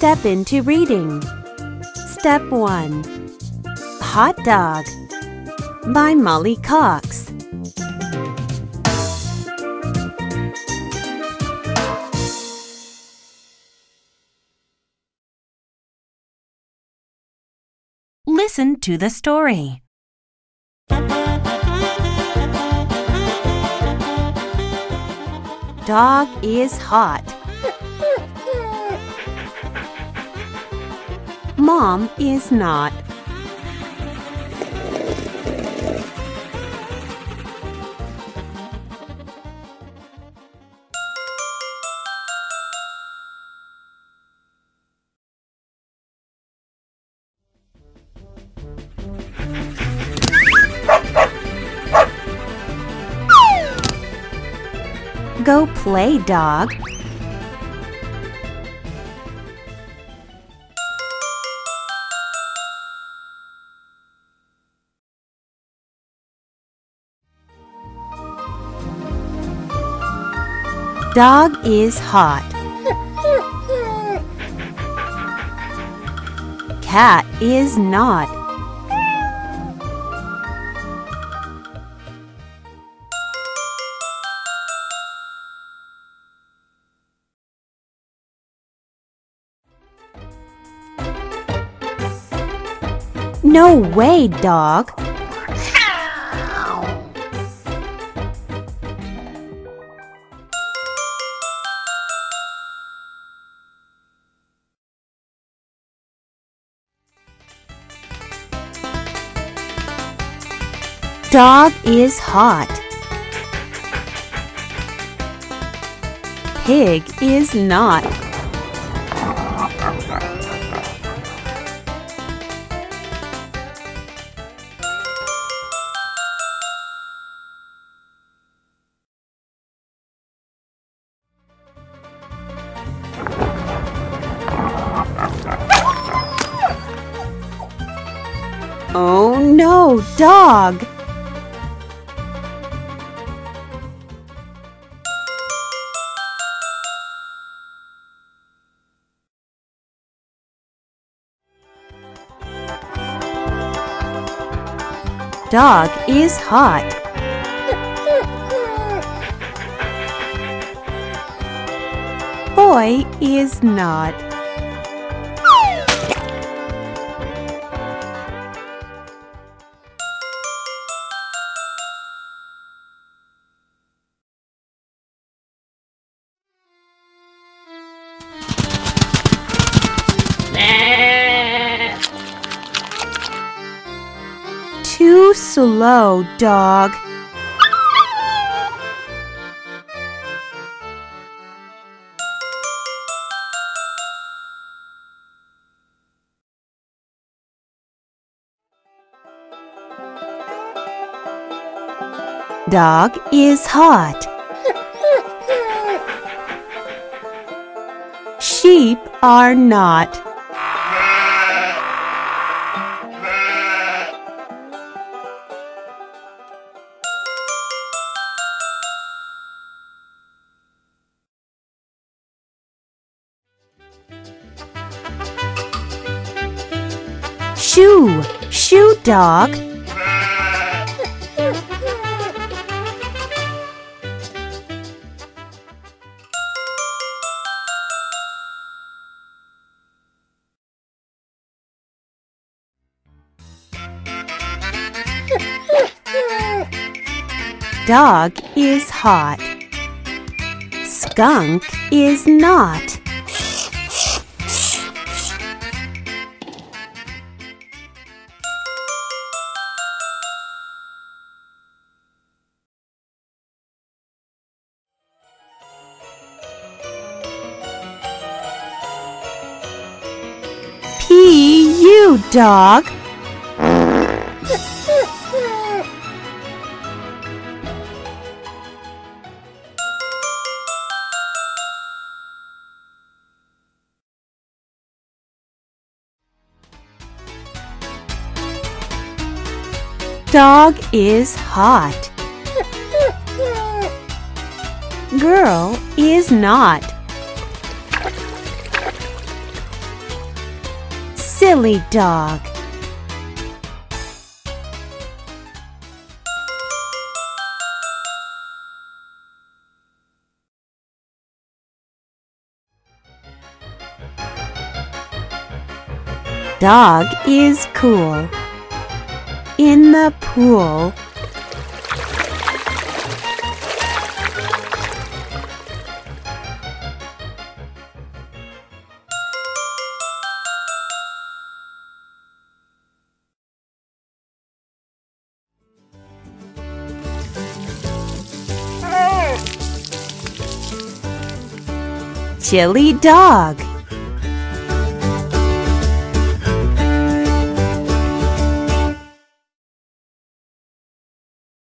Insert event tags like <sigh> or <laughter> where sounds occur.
step into reading. Step 1 Hot Dog by Molly Coxe. Listen to the story. Dog is hot. Mom is not. Go play, dog. Dog is hot. Cat is not. No way, dog. Dog is hot. Pig is not. Oh no, dog! Dog is hot. Boy is not. Too slow, dog. Dog is hot. <laughs> Sheep are not. Shoo! Shoo, dog! Dog is hot. Skunk is not. You dog. Dog is hot. Girl is not. Silly dog. Dog is cool. In the pool. Chilly dog.